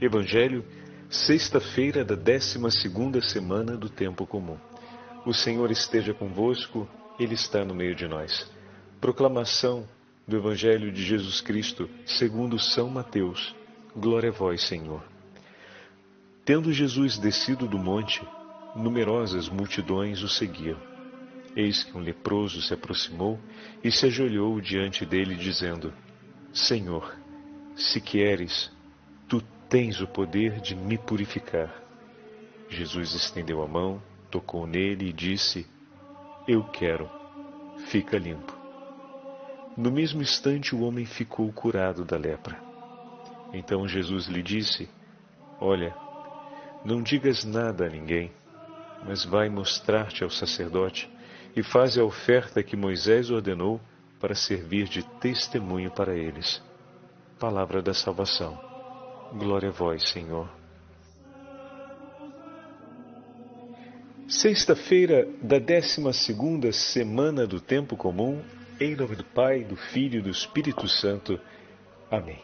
Evangelho, sexta-feira da décima segunda semana do tempo comum. O Senhor esteja convosco, Ele está no meio de nós. Proclamação do Evangelho de Jesus Cristo, segundo São Mateus. Glória a vós, Senhor. Tendo Jesus descido do monte, numerosas multidões o seguiam. Eis que um leproso se aproximou e se ajoelhou diante dele, dizendo: Senhor, se queres, tens o poder de me purificar. Jesus estendeu a mão, tocou nele e disse: Eu quero, fica limpo. No mesmo instante, o homem ficou curado da lepra. Então Jesus lhe disse: Olha, não digas nada a ninguém, mas vai mostrar-te ao sacerdote e faz a oferta que Moisés ordenou para servir de testemunho para eles. Palavra da salvação. Glória a vós, Senhor. Sexta-feira da décima segunda semana do tempo comum, em nome do Pai, do Filho e do Espírito Santo. Amém.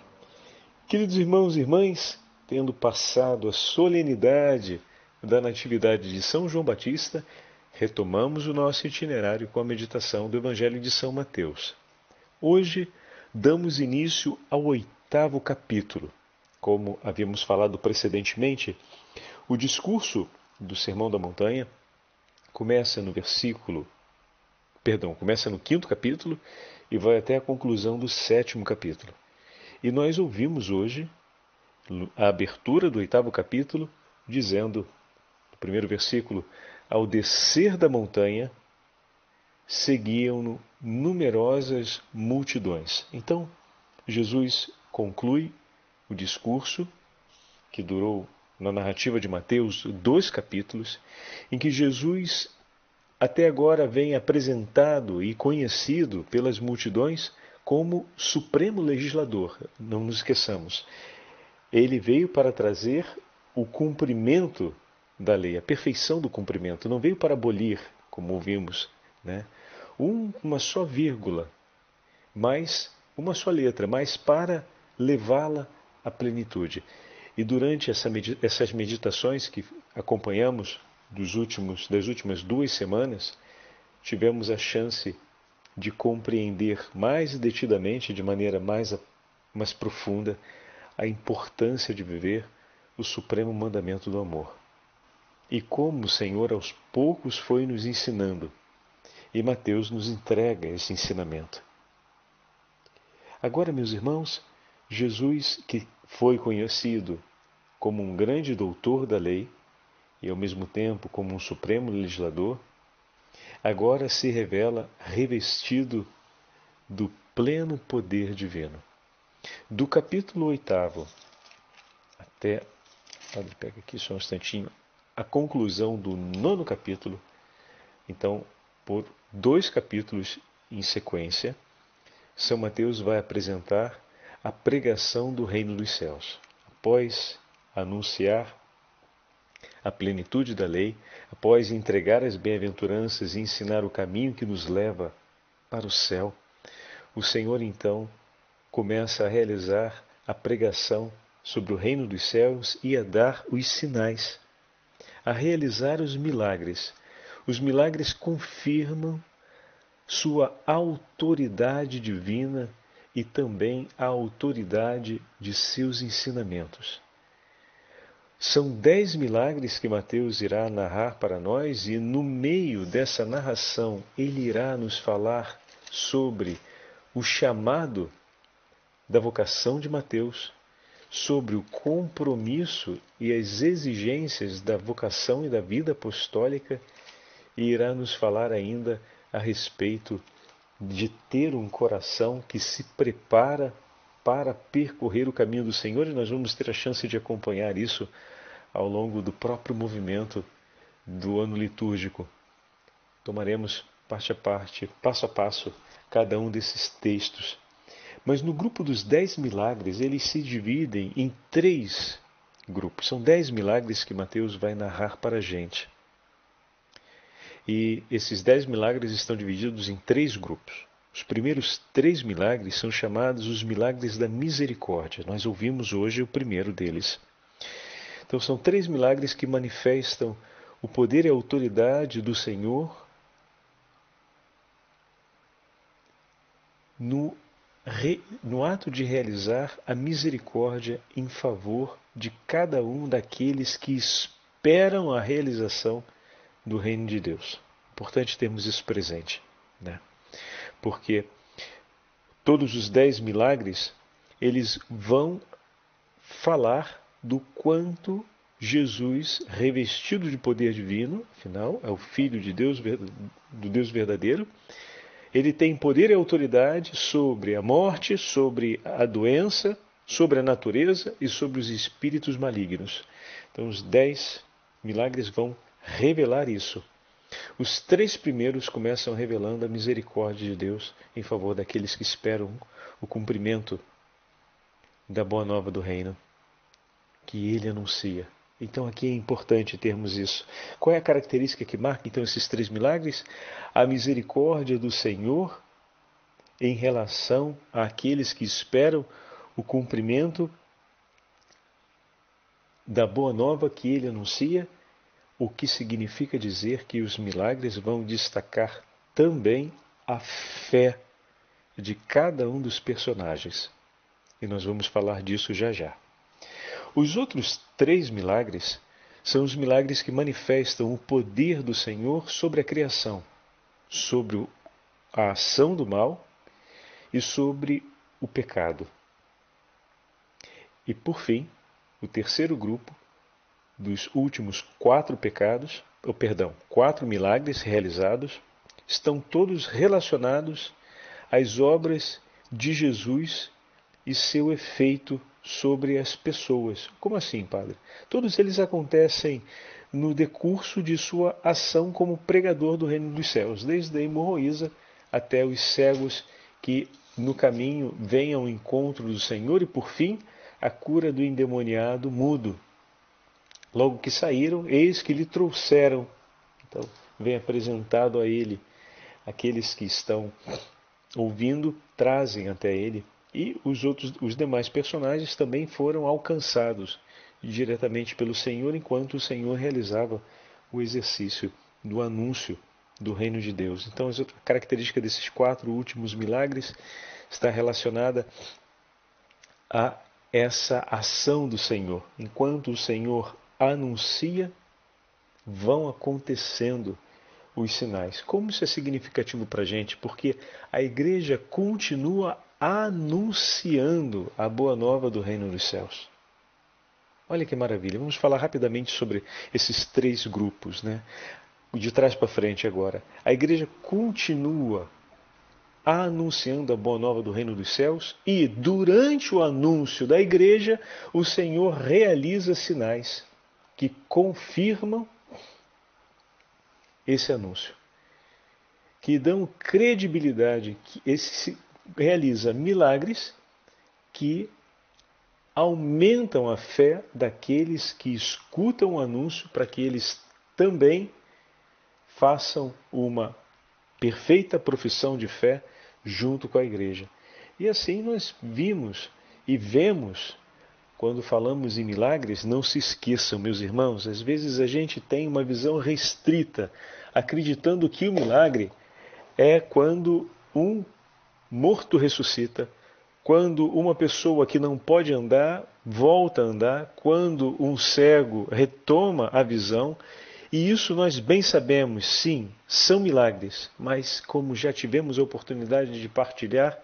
Queridos irmãos e irmãs, tendo passado a solenidade da Natividade de São João Batista, retomamos o nosso itinerário com a meditação do Evangelho de São Mateus. Hoje damos início ao oitavo capítulo, como havíamos falado precedentemente, o discurso do Sermão da Montanha começa no versículo, perdão, começa no quinto capítulo e vai até a conclusão do sétimo capítulo. E nós ouvimos hoje a abertura do oitavo capítulo dizendo, no primeiro versículo, ao descer da montanha, seguiam-no numerosas multidões. Então, Jesus conclui o discurso, que durou na narrativa de Mateus dois capítulos, em que Jesus até agora vem apresentado e conhecido pelas multidões como supremo legislador. Não nos esqueçamos. Ele veio para trazer o cumprimento da lei, a perfeição do cumprimento. Não veio para abolir, como ouvimos, né? Um, uma só vírgula, mas uma só letra, mas para levá-la a plenitude. E durante essa, essas meditações que acompanhamos dos últimos, das últimas duas semanas, tivemos a chance de compreender mais detidamente, de maneira mais, mais profunda, a importância de viver o supremo mandamento do amor. E como o Senhor aos poucos foi nos ensinando. E Mateus nos entrega esse ensinamento. Agora, meus irmãos, Jesus, que foi conhecido como um grande doutor da lei e ao mesmo tempo como um supremo legislador, agora se revela revestido do pleno poder divino. Do capítulo oitavo até, pega aqui só um instantinho, a conclusão do nono capítulo, então, por dois capítulos em sequência, São Mateus vai apresentar a pregação do reino dos céus. Após anunciar a plenitude da lei, após entregar as bem-aventuranças e ensinar o caminho que nos leva para o céu, o Senhor então começa a realizar a pregação sobre o reino dos céus e a dar os sinais, a realizar os milagres. Os milagres confirmam sua autoridade divina e também a autoridade de seus ensinamentos. São dez milagres que Mateus irá narrar para nós, e no meio dessa narração ele irá nos falar sobre o chamado da vocação de Mateus, sobre o compromisso e as exigências da vocação e da vida apostólica, e irá nos falar ainda a respeito ter um coração que se prepara para percorrer o caminho do Senhor e nós vamos ter a chance de acompanhar isso ao longo do próprio movimento do ano litúrgico. Tomaremos parte a parte, passo a passo, cada um desses textos. Mas no grupo dos dez milagres, eles se dividem em três grupos. São dez milagres que Mateus vai narrar para a gente. E esses dez milagres estão divididos em três grupos. Os primeiros três milagres são chamados os milagres da misericórdia. Nós ouvimos hoje o primeiro deles. Então são três milagres que manifestam o poder e a autoridade do Senhor no, re, no ato de realizar a misericórdia em favor de cada um daqueles que esperam a realização do reino de Deus. Importante termos isso presente, né? Porque todos os dez milagres eles vão falar do quanto Jesus, revestido de poder divino, afinal, é o Filho de Deus, do Deus verdadeiro, ele tem poder e autoridade sobre a morte, sobre a doença, sobre a natureza e sobre os espíritos malignos. Então, os dez milagres vão revelar isso. Os três primeiros começam revelando a misericórdia de Deus em favor daqueles que esperam o cumprimento da boa nova do reino que ele anuncia. Então aqui é importante termos isso. Qual é a característica que marca então esses três milagres? A misericórdia do Senhor em relação àqueles que esperam o cumprimento da boa nova que ele anuncia, o que significa dizer que os milagres vão destacar também a fé de cada um dos personagens. E nós vamos falar disso já já. Os outros três milagres são os milagres que manifestam o poder do Senhor sobre a criação, sobre a ação do mal e sobre o pecado. E por fim, o terceiro grupo dos últimos quatro pecados, ou perdão, quatro milagres realizados, estão todos relacionados às obras de Jesus e seu efeito sobre as pessoas. Como assim, padre? Todos eles acontecem no decurso de sua ação como pregador do reino dos céus, desde a hemorroísa até os cegos que no caminho vêm ao encontro do Senhor e, por fim, a cura do endemoniado mudo. Logo que saíram, eis que lhe trouxeram. Então, vem apresentado a ele. Aqueles que estão ouvindo trazem até ele e os outros, os demais personagens também foram alcançados diretamente pelo Senhor enquanto o Senhor realizava o exercício do anúncio do reino de Deus. Então, a característica desses quatro últimos milagres está relacionada a essa ação do Senhor. Enquanto o Senhor anuncia, vão acontecendo os sinais. Como isso é significativo para a gente? Porque a igreja continua anunciando a boa nova do reino dos céus. Olha que maravilha. Vamos falar rapidamente sobre esses três grupos, né? De trás para frente agora. A igreja continua anunciando a boa nova do reino dos céus e durante o anúncio da igreja, o Senhor realiza sinais que confirmam esse anúncio, que dão credibilidade que esse realiza milagres que aumentam a fé daqueles que escutam o anúncio para que eles também façam uma perfeita profissão de fé junto com a igreja. E assim nós vimos e vemos quando falamos em milagres, não se esqueçam, meus irmãos, às vezes a gente tem uma visão restrita, acreditando que o milagre é quando um morto ressuscita, quando uma pessoa que não pode andar volta a andar, quando um cego retoma a visão, e isso nós bem sabemos, sim, são milagres, mas como já tivemos a oportunidade de partilhar,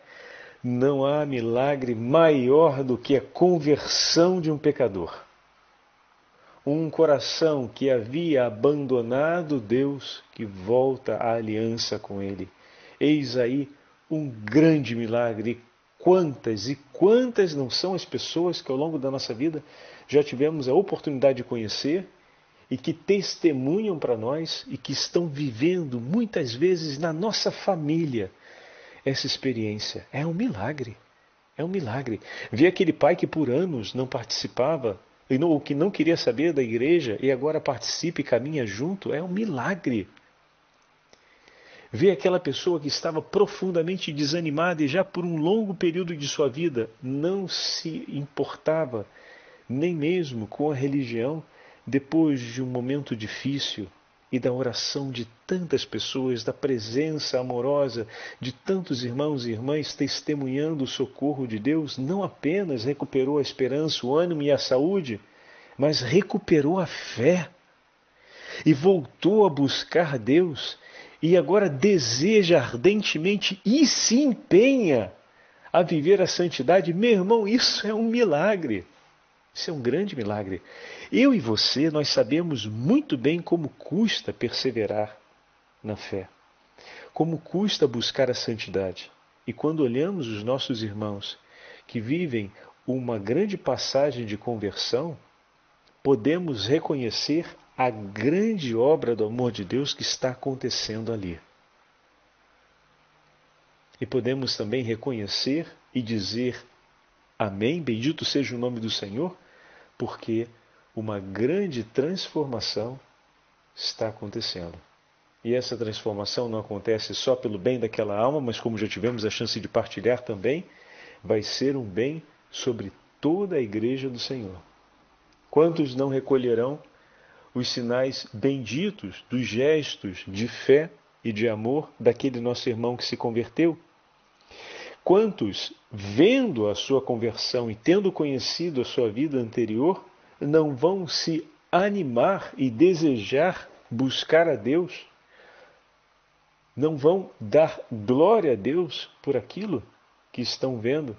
não há milagre maior do que a conversão de um pecador. Um coração que havia abandonado Deus, que volta à aliança com Ele. Eis aí um grande milagre. Quantas e quantas não são as pessoas que ao longo da nossa vida já tivemos a oportunidade de conhecer e que testemunham para nós e que estão vivendo muitas vezes na nossa família essa experiência. É um milagre. É um milagre. Ver aquele pai que por anos não participava, ou que não queria saber da igreja e agora participa e caminha junto, é um milagre ver aquela pessoa que estava profundamente desanimada e já por um longo período de sua vida não se importava nem mesmo com a religião, depois de um momento difícil e da oração de tantas pessoas, da presença amorosa de tantos irmãos e irmãs testemunhando o socorro de Deus, não apenas recuperou a esperança, o ânimo e a saúde, mas recuperou a fé e voltou a buscar Deus e agora deseja ardentemente e se empenha a viver a santidade, meu irmão, isso é um milagre. Isso é um grande milagre. Eu e você, nós sabemos muito bem como custa perseverar na fé, como custa buscar a santidade. E quando olhamos os nossos irmãos que vivem uma grande passagem de conversão, podemos reconhecer a grande obra do amor de Deus que está acontecendo ali. E podemos também reconhecer e dizer Amém, bendito seja o nome do Senhor, porque uma grande transformação está acontecendo. E essa transformação não acontece só pelo bem daquela alma, mas como já tivemos a chance de partilhar também, vai ser um bem sobre toda a igreja do Senhor. Quantos não recolherão os sinais benditos dos gestos de fé e de amor daquele nosso irmão que se converteu? Quantos, vendo a sua conversão e tendo conhecido a sua vida anterior, não vão se animar e desejar buscar a Deus? Não vão dar glória a Deus por aquilo que estão vendo?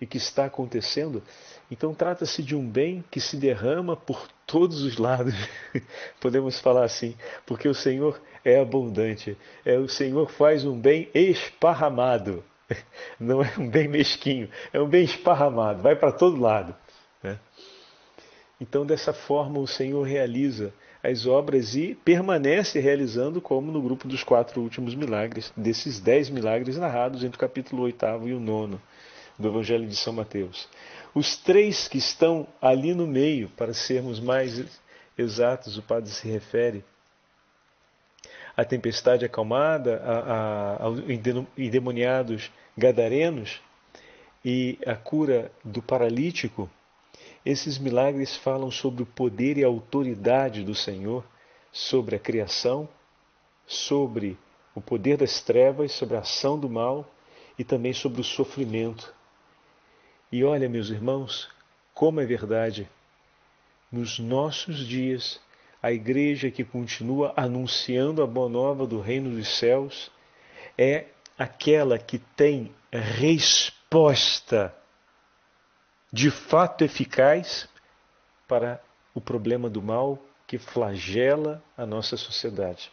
e que está acontecendo. Então trata-se de um bem que se derrama por todos os lados. Podemos falar assim, porque o Senhor é abundante. É o Senhor faz um bem esparramado. Não é um bem mesquinho, é um bem esparramado, vai para todo lado. Né? Então, dessa forma, o Senhor realiza as obras e permanece realizando, como no grupo dos quatro últimos milagres, desses dez milagres narrados entre o capítulo 8 e o 9 do Evangelho de São Mateus. Os três que estão ali no meio, para sermos mais exatos, o padre se refere à tempestade acalmada, a, a, endemoniados gadarenos e a cura do paralítico. Esses milagres falam sobre o poder e a autoridade do Senhor sobre a criação, sobre o poder das trevas, sobre a ação do mal e também sobre o sofrimento. E olha, meus irmãos, como é verdade. Nos nossos dias, a igreja que continua anunciando a boa nova do reino dos céus é aquela que tem resposta de fato eficaz para o problema do mal que flagela a nossa sociedade.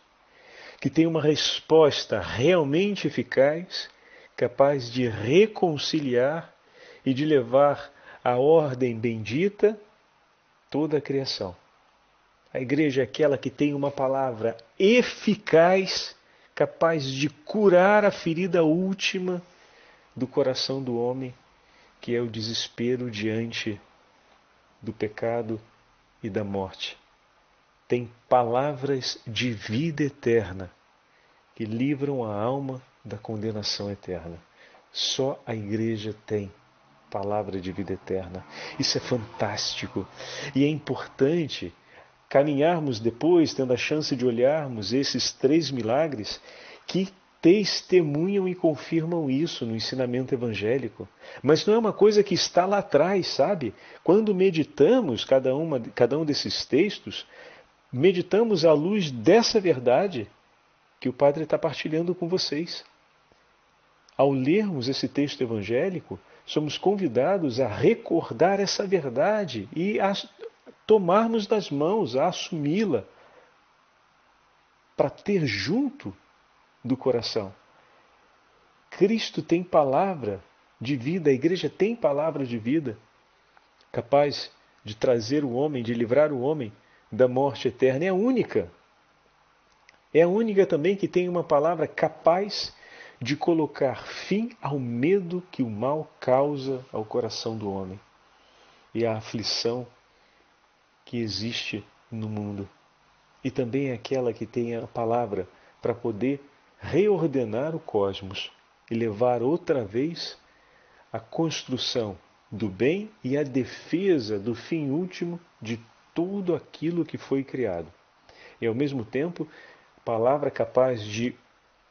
Que tem uma resposta realmente eficaz, capaz de reconciliar e de levar a ordem bendita toda a criação. A igreja é aquela que tem uma palavra eficaz, capaz de curar a ferida última do coração do homem, que é o desespero diante do pecado e da morte. Tem palavras de vida eterna que livram a alma da condenação eterna. Só a igreja tem palavra de vida eterna. Isso é fantástico. E é importante caminharmos depois, tendo a chance de olharmos esses três milagres que testemunham e confirmam isso no ensinamento evangélico. Mas não é uma coisa que está lá atrás, sabe? Quando meditamos cada, uma, cada um desses textos, meditamos à luz dessa verdade que o Padre está partilhando com vocês. Ao lermos esse texto evangélico, somos convidados a recordar essa verdade e a tomarmos das mãos, a assumi-la, para ter junto do coração. Cristo tem palavra de vida, a igreja tem palavra de vida, capaz de trazer o homem, de livrar o homem da morte eterna. É a única. É a única também que tem uma palavra capaz de colocar fim ao medo que o mal causa ao coração do homem e à aflição que existe no mundo. E também aquela que tem a palavra para poder reordenar o cosmos e levar outra vez a construção do bem e a defesa do fim último de tudo aquilo que foi criado. E ao mesmo tempo, palavra capaz de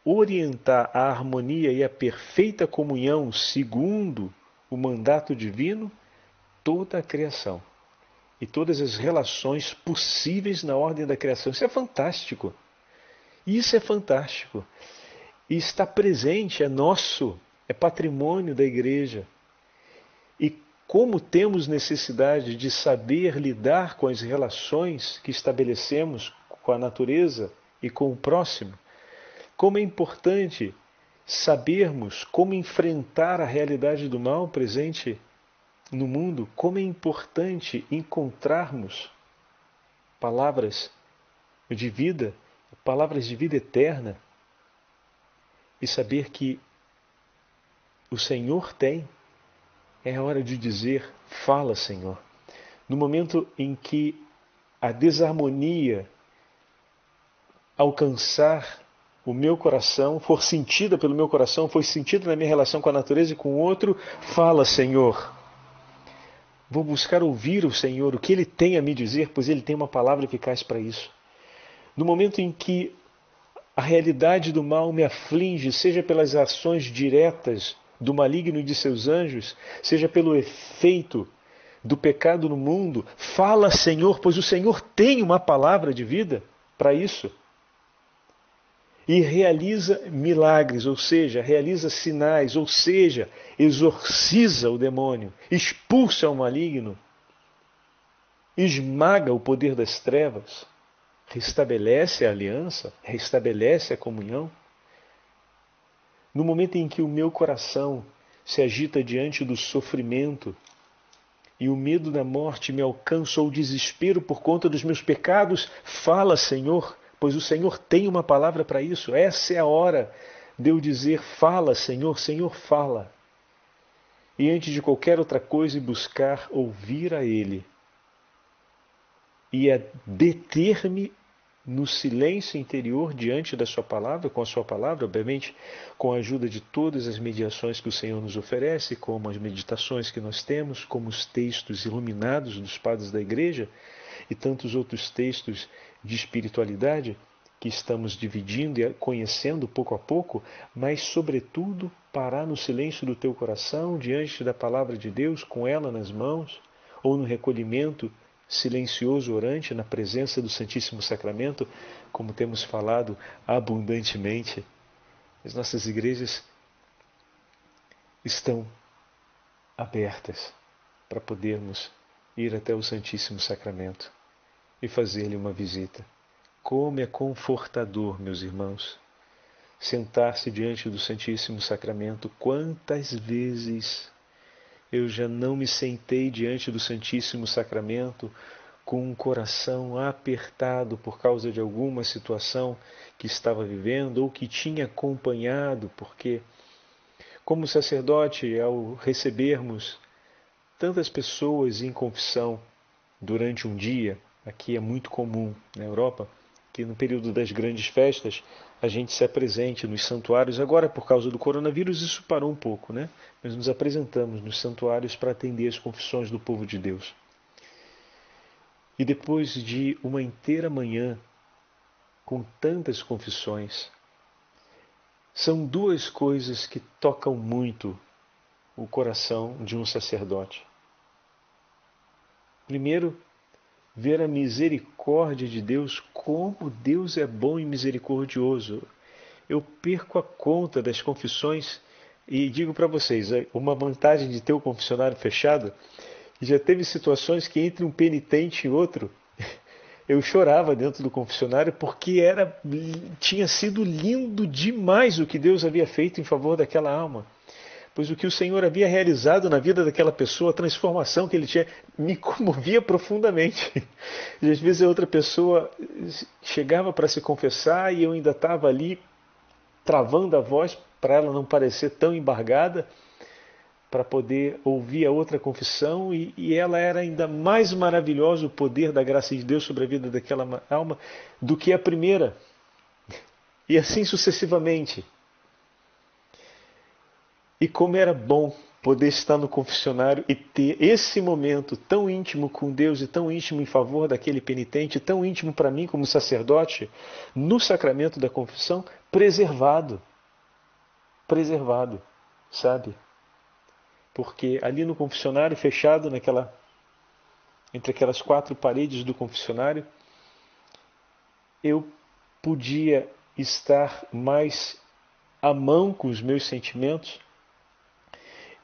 orientar a harmonia e a perfeita comunhão segundo o mandato divino toda a criação e todas as relações possíveis na ordem da criação. Isso é fantástico. Isso é fantástico. E está presente, é nosso, é patrimônio da igreja. E como temos necessidade de saber lidar com as relações que estabelecemos com a natureza e com o próximo, como é importante sabermos como enfrentar a realidade do mal presente no mundo, como é importante encontrarmos palavras de vida, palavras de vida eterna e saber que o Senhor tem, é a hora de dizer: Fala, Senhor. No momento em que a desarmonia alcançar o meu coração, for sentida pelo meu coração, foi sentida na minha relação com a natureza e com o outro, fala, Senhor. Vou buscar ouvir o Senhor, o que Ele tem a me dizer, pois Ele tem uma palavra eficaz para isso. No momento em que a realidade do mal me aflige, seja pelas ações diretas do maligno e de seus anjos, seja pelo efeito do pecado no mundo, fala, Senhor, pois o Senhor tem uma palavra de vida para isso e realiza milagres, ou seja, realiza sinais, ou seja, exorciza o demônio, expulsa o maligno, esmaga o poder das trevas, restabelece a aliança, restabelece a comunhão. No momento em que o meu coração se agita diante do sofrimento e o medo da morte me alcança ou o desespero por conta dos meus pecados, fala, Senhor, pois o Senhor tem uma palavra para isso. Essa é a hora de eu dizer: Fala, Senhor, Senhor, fala. E antes de qualquer outra coisa, buscar ouvir a Ele e a deter-me no silêncio interior diante da Sua palavra, com a Sua palavra, obviamente, com a ajuda de todas as mediações que o Senhor nos oferece, como as meditações que nós temos, como os textos iluminados dos padres da igreja e tantos outros textos de espiritualidade que estamos dividindo e conhecendo pouco a pouco, mas, sobretudo, parar no silêncio do teu coração diante da palavra de Deus, com ela nas mãos, ou no recolhimento silencioso orante na presença do Santíssimo Sacramento, como temos falado abundantemente. As nossas igrejas estão abertas para podermos ir até o Santíssimo Sacramento e fazer-lhe uma visita. Como é confortador, meus irmãos, sentar-se diante do Santíssimo Sacramento. Quantas vezes eu já não me sentei diante do Santíssimo Sacramento com um coração apertado por causa de alguma situação que estava vivendo ou que tinha acompanhado, porque, como sacerdote, ao recebermos tantas pessoas em confissão durante um dia, Aqui é muito comum na Europa que no período das grandes festas a gente se apresente nos santuários. Agora, por causa do coronavírus, isso parou um pouco, né? Mas nos apresentamos nos santuários para atender as confissões do povo de Deus. E depois de uma inteira manhã com tantas confissões, são duas coisas que tocam muito o coração de um sacerdote. Primeiro, ver a misericórdia de Deus, como Deus é bom e misericordioso. Eu perco a conta das confissões e digo para vocês, é, uma vantagem de ter o confessionário fechado, já teve situações que entre um penitente e outro, eu chorava dentro do confessionário porque era tinha sido lindo demais o que Deus havia feito em favor daquela alma pois o que o Senhor havia realizado na vida daquela pessoa, a transformação que ele tinha, me comovia profundamente. E às vezes a outra pessoa chegava para se confessar e eu ainda estava ali travando a voz para ela não parecer tão embargada, para poder ouvir a outra confissão, e, e ela era ainda mais maravilhosa o poder da graça de Deus sobre a vida daquela alma do que a primeira. E assim sucessivamente. E como era bom poder estar no confessionário e ter esse momento tão íntimo com Deus e tão íntimo em favor daquele penitente, tão íntimo para mim como sacerdote, no sacramento da confissão, preservado. Preservado, sabe? Porque ali no confessionário, fechado naquela entre aquelas quatro paredes do confessionário, eu podia estar mais à mão com os meus sentimentos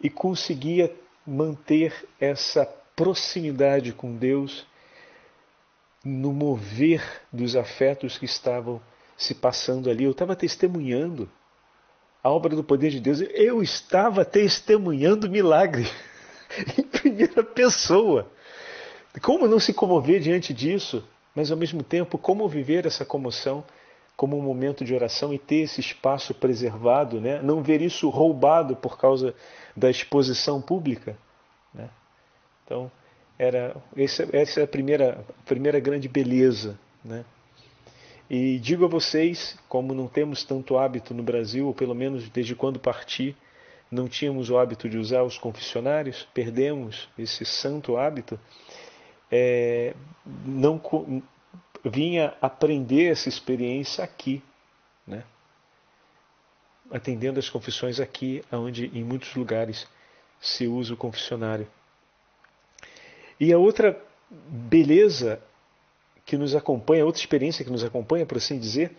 e conseguia manter essa proximidade com Deus no mover dos afetos que estavam se passando ali. Eu estava testemunhando a obra do poder de Deus. Eu estava testemunhando milagre em primeira pessoa. Como não se comover diante disso, mas ao mesmo tempo, como viver essa comoção como um momento de oração e ter esse espaço preservado, né? não ver isso roubado por causa da exposição pública. Né? Então, era, essa, essa é a primeira, primeira grande beleza. Né? E digo a vocês, como não temos tanto hábito no Brasil, ou pelo menos desde quando parti, não tínhamos o hábito de usar os confessionários, perdemos esse santo hábito, é, não, vinha aprender essa experiência aqui, né? atendendo as confissões aqui, onde em muitos lugares se usa o confessionário. E a outra beleza que nos acompanha, outra experiência que nos acompanha, por assim dizer,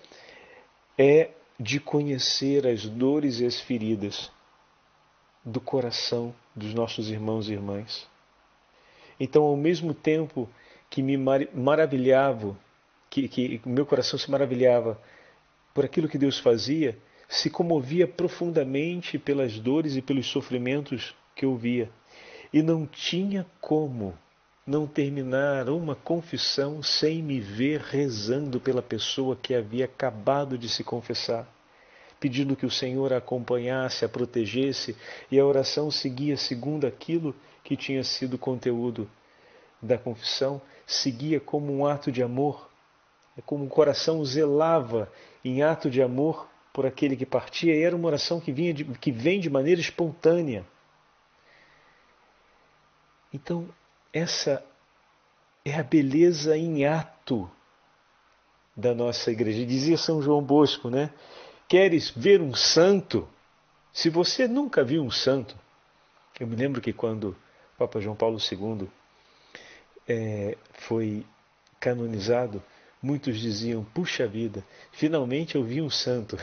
é de conhecer as dores e as feridas do coração dos nossos irmãos e irmãs. Então, ao mesmo tempo que me maravilhava que, que meu coração se maravilhava por aquilo que Deus fazia, se comovia profundamente pelas dores e pelos sofrimentos que eu via. E não tinha como não terminar uma confissão sem me ver rezando pela pessoa que havia acabado de se confessar, pedindo que o Senhor a acompanhasse, a protegesse, e a oração seguia segundo aquilo que tinha sido conteúdo da confissão, seguia como um ato de amor é como o coração zelava em ato de amor por aquele que partia, e era uma oração que, vinha de, que vem de maneira espontânea. Então, essa é a beleza em ato da nossa igreja. Dizia São João Bosco, né? Queres ver um santo? Se você nunca viu um santo, eu me lembro que quando Papa João Paulo II é, foi canonizado, Muitos diziam: puxa vida, finalmente eu vi um santo.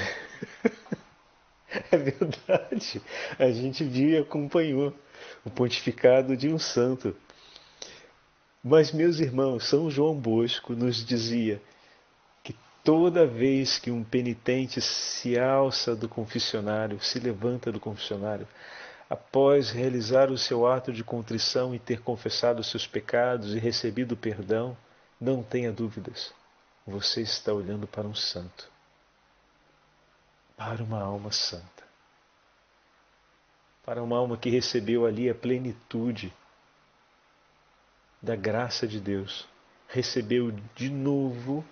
é verdade, a gente viu e acompanhou o pontificado de um santo. Mas, meus irmãos, São João Bosco nos dizia que toda vez que um penitente se alça do confessionário, se levanta do confessionário, após realizar o seu ato de contrição e ter confessado os seus pecados e recebido perdão, não tenha dúvidas você está olhando para um santo, para uma alma santa, para uma alma que recebeu ali a plenitude da graça de Deus, recebeu de novo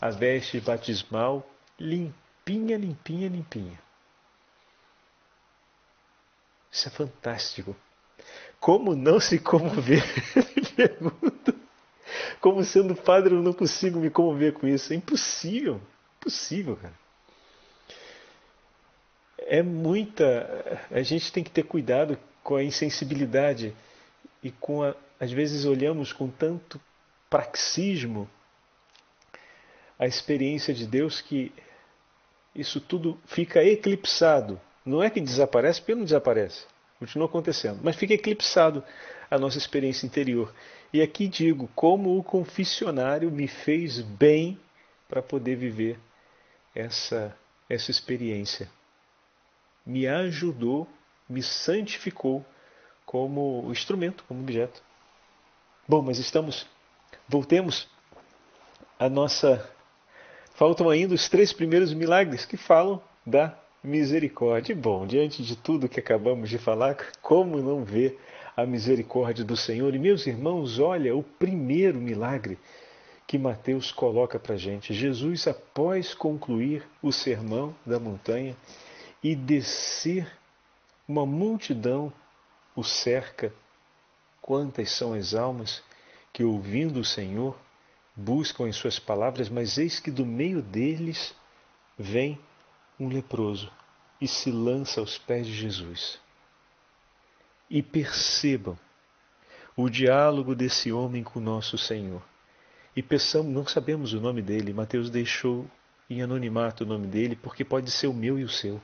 a veste batismal limpinha, limpinha, limpinha. Isso é fantástico. Como não se comover? Como sendo padre, eu não consigo me comover com isso. É impossível. Impossível, cara. É muita. A gente tem que ter cuidado com a insensibilidade e com a. Às vezes olhamos com tanto praxismo a experiência de Deus que isso tudo fica eclipsado. Não é que desaparece, porque não desaparece. Continua acontecendo. Mas fica eclipsado a nossa experiência interior. E aqui digo como o confessionário me fez bem para poder viver essa, essa experiência. Me ajudou, me santificou como instrumento, como objeto. Bom, mas estamos. Voltemos à nossa. Faltam ainda os três primeiros milagres que falam da misericórdia. Bom, diante de tudo que acabamos de falar, como não ver a misericórdia do Senhor. E, meus irmãos, olha o primeiro milagre que Mateus coloca para gente. Jesus, após concluir o sermão da montanha e descer uma multidão o cerca. Quantas são as almas que, ouvindo o Senhor, buscam as suas palavras, mas eis que do meio deles vem um leproso e se lança aos pés de Jesus. E percebam o diálogo desse homem com nosso Senhor. E pensamos, não sabemos o nome dele, Mateus deixou em anonimato o nome dele, porque pode ser o meu e o seu.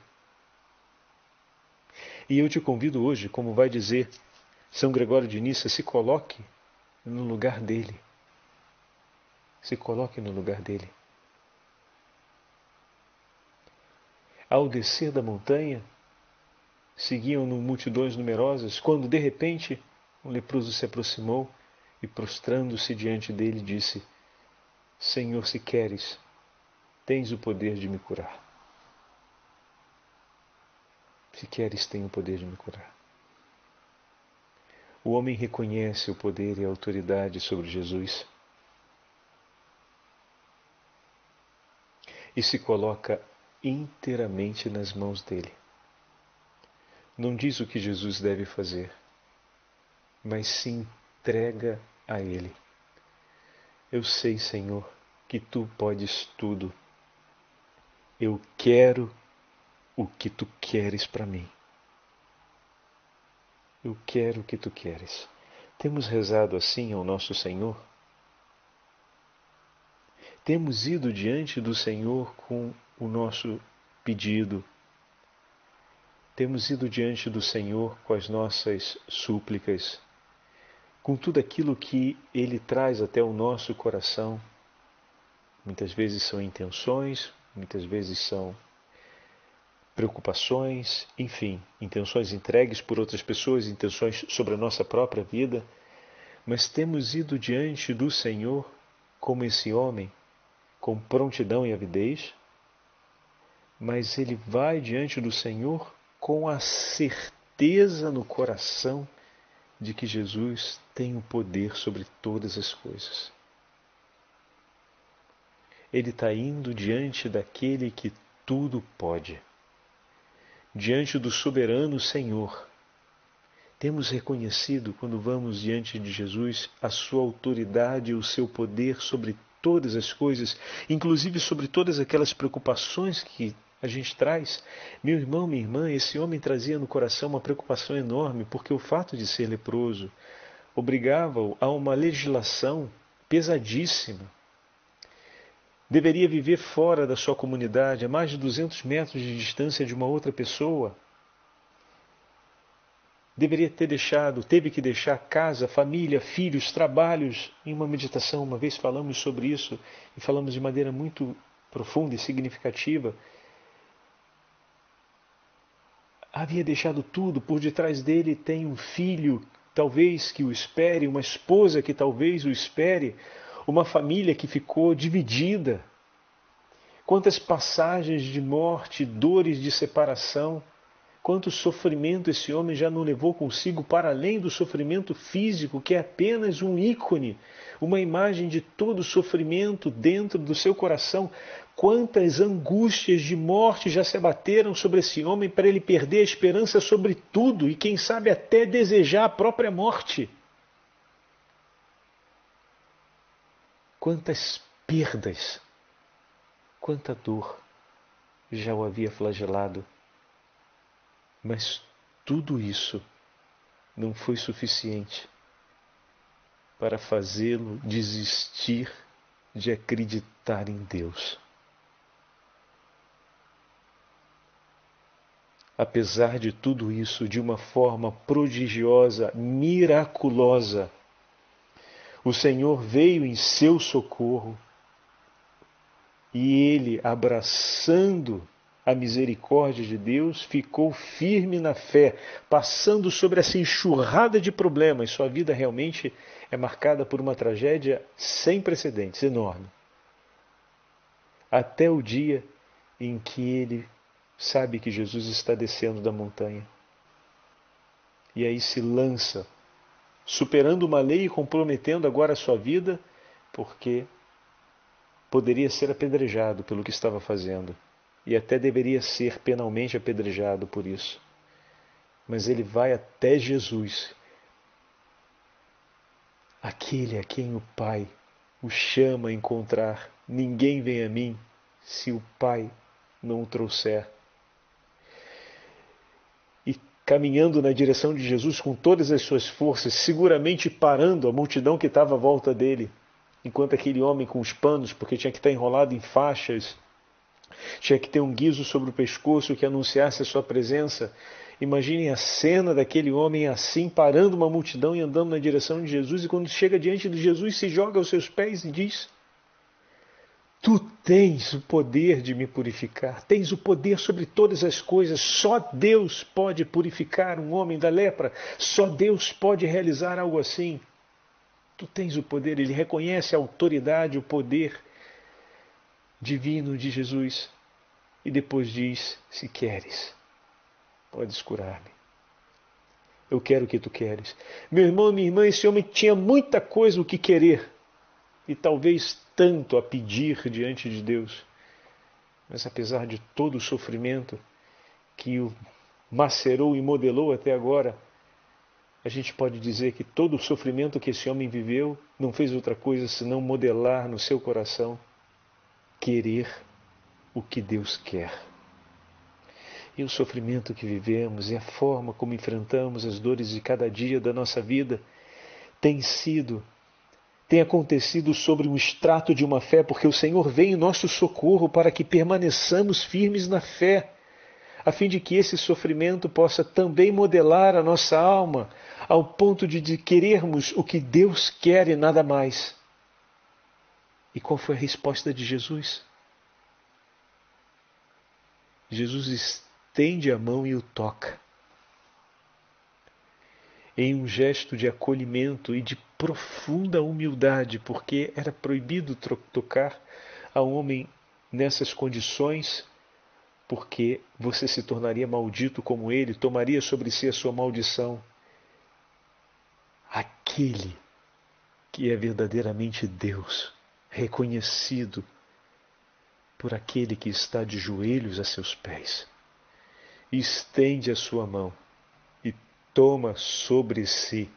E eu te convido hoje, como vai dizer São Gregório de Nissa, se coloque no lugar dele. Se coloque no lugar dele. Ao descer da montanha, seguiam-no multidões numerosas, quando de repente um leproso se aproximou e, prostrando-se diante dele, disse: Senhor, se queres, tens o poder de me curar. Se queres, tem o poder de me curar. O homem reconhece o poder e a autoridade sobre Jesus e se coloca inteiramente nas mãos dele. Não diz o que Jesus deve fazer, mas se entrega a ele. Eu sei, Senhor, que tu podes tudo. Eu quero o que tu queres para mim. Eu quero o que tu queres. Temos rezado assim ao nosso Senhor? Temos ido diante do Senhor com o nosso pedido? Temos ido diante do Senhor com as nossas súplicas, com tudo aquilo que Ele traz até o nosso coração? Muitas vezes são intenções, muitas vezes são preocupações, enfim, intenções entregues por outras pessoas, intenções sobre a nossa própria vida, mas temos ido diante do Senhor como esse homem, com prontidão e avidez, mas ele vai diante do Senhor com a certeza no coração de que Jesus tem o poder sobre todas as coisas. Ele está indo diante daquele que tudo pode diante do soberano Senhor. Temos reconhecido, quando vamos diante de Jesus, a sua autoridade e o seu poder sobre todas as coisas, inclusive sobre todas aquelas preocupações que a gente traz. Meu irmão, minha irmã, esse homem trazia no coração uma preocupação enorme, porque o fato de ser leproso obrigava-o a uma legislação pesadíssima deveria viver fora da sua comunidade, a mais de 200 metros de distância de uma outra pessoa. Deveria ter deixado, teve que deixar casa, família, filhos, trabalhos. Em uma meditação, uma vez falamos sobre isso e falamos de maneira muito profunda e significativa. Havia deixado tudo, por detrás dele tem um filho, talvez que o espere, uma esposa que talvez o espere, uma família que ficou dividida. Quantas passagens de morte, dores de separação, quanto sofrimento esse homem já não levou consigo para além do sofrimento físico, que é apenas um ícone, uma imagem de todo o sofrimento dentro do seu coração. Quantas angústias de morte já se abateram sobre esse homem para ele perder a esperança sobre tudo e, quem sabe, até desejar a própria morte. Quantas perdas, quanta dor já o havia flagelado. Mas tudo isso não foi suficiente para fazê-lo desistir de acreditar em Deus. Apesar de tudo isso, de uma forma prodigiosa, miraculosa, o Senhor veio em seu socorro e ele, abraçando a misericórdia de Deus, ficou firme na fé, passando sobre essa enxurrada de problemas. Sua vida realmente é marcada por uma tragédia sem precedentes, enorme. Até o dia em que ele sabe que Jesus está descendo da montanha. E aí se lança superando uma lei e comprometendo agora a sua vida, porque poderia ser apedrejado pelo que estava fazendo e até deveria ser penalmente apedrejado por isso. mas ele vai até Jesus, aquele a quem o Pai o chama a encontrar. Ninguém vem a mim se o Pai não o trouxer. Caminhando na direção de Jesus com todas as suas forças, seguramente parando a multidão que estava à volta dele, enquanto aquele homem com os panos, porque tinha que estar enrolado em faixas, tinha que ter um guiso sobre o pescoço que anunciasse a sua presença. Imaginem a cena daquele homem assim, parando uma multidão e andando na direção de Jesus, e quando chega diante de Jesus, se joga aos seus pés e diz: Tu tens o poder de me purificar, tens o poder sobre todas as coisas. Só Deus pode purificar um homem da lepra, só Deus pode realizar algo assim. Tu tens o poder, ele reconhece a autoridade, o poder divino de Jesus. E depois diz: Se queres, podes curar-me. Eu quero o que tu queres. Meu irmão, minha irmã, esse homem tinha muita coisa o que querer e talvez tanto a pedir diante de Deus. Mas apesar de todo o sofrimento que o macerou e modelou até agora, a gente pode dizer que todo o sofrimento que esse homem viveu não fez outra coisa senão modelar no seu coração querer o que Deus quer. E o sofrimento que vivemos e a forma como enfrentamos as dores de cada dia da nossa vida tem sido, tem acontecido sobre um extrato de uma fé, porque o Senhor vem em nosso socorro para que permaneçamos firmes na fé, a fim de que esse sofrimento possa também modelar a nossa alma, ao ponto de querermos o que Deus quer e nada mais. E qual foi a resposta de Jesus? Jesus estende a mão e o toca. Em um gesto de acolhimento e de profunda humildade, porque era proibido tocar a um homem nessas condições, porque você se tornaria maldito como ele, tomaria sobre si a sua maldição. Aquele que é verdadeiramente Deus reconhecido por aquele que está de joelhos a seus pés. Estende a sua mão toma sobre si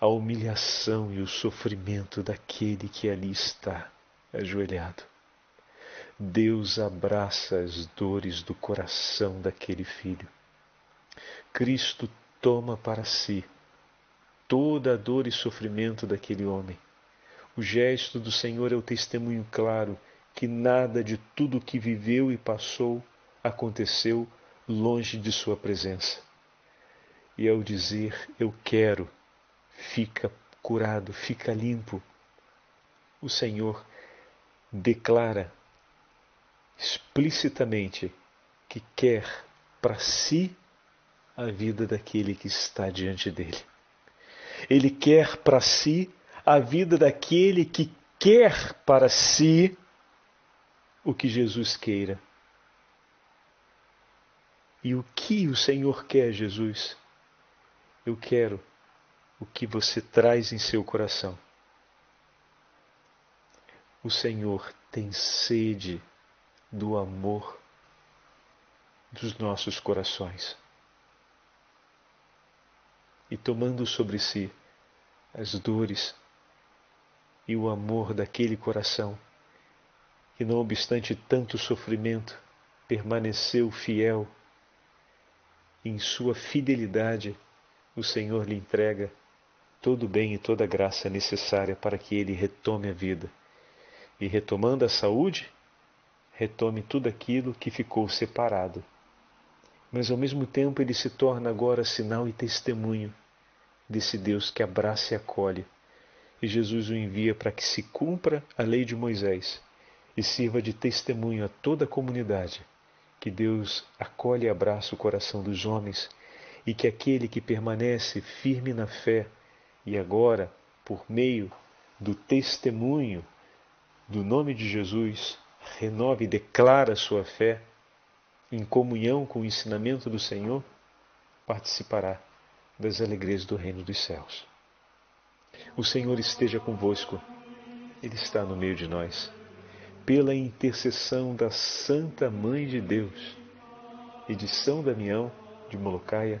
a humilhação e o sofrimento daquele que ali está ajoelhado. Deus abraça as dores do coração daquele filho. Cristo toma para si toda a dor e sofrimento daquele homem o gesto do Senhor é o testemunho claro que nada de tudo o que viveu e passou aconteceu longe de Sua presença. E ao dizer eu quero, fica curado, fica limpo, o Senhor declara explicitamente que quer para si a vida daquele que está diante dele. Ele quer para si a vida daquele que quer para si o que Jesus queira. E o que o Senhor quer, Jesus? Eu quero o que você traz em seu coração. O Senhor tem sede do amor dos nossos corações. E tomando sobre si as dores, e o amor daquele coração que, não obstante tanto sofrimento, permaneceu fiel. Em sua fidelidade, o Senhor lhe entrega todo o bem e toda a graça necessária para que ele retome a vida. E retomando a saúde, retome tudo aquilo que ficou separado. Mas ao mesmo tempo ele se torna agora sinal e testemunho desse Deus que abraça e acolhe e Jesus o envia para que se cumpra a lei de Moisés e sirva de testemunho a toda a comunidade que Deus acolhe e abraça o coração dos homens e que aquele que permanece firme na fé e agora, por meio do testemunho do nome de Jesus, renove e declara sua fé em comunhão com o ensinamento do Senhor, participará das alegrias do reino dos céus. O Senhor esteja convosco, Ele está no meio de nós. Pela intercessão da Santa Mãe de Deus e de São Damião, de Molocaia,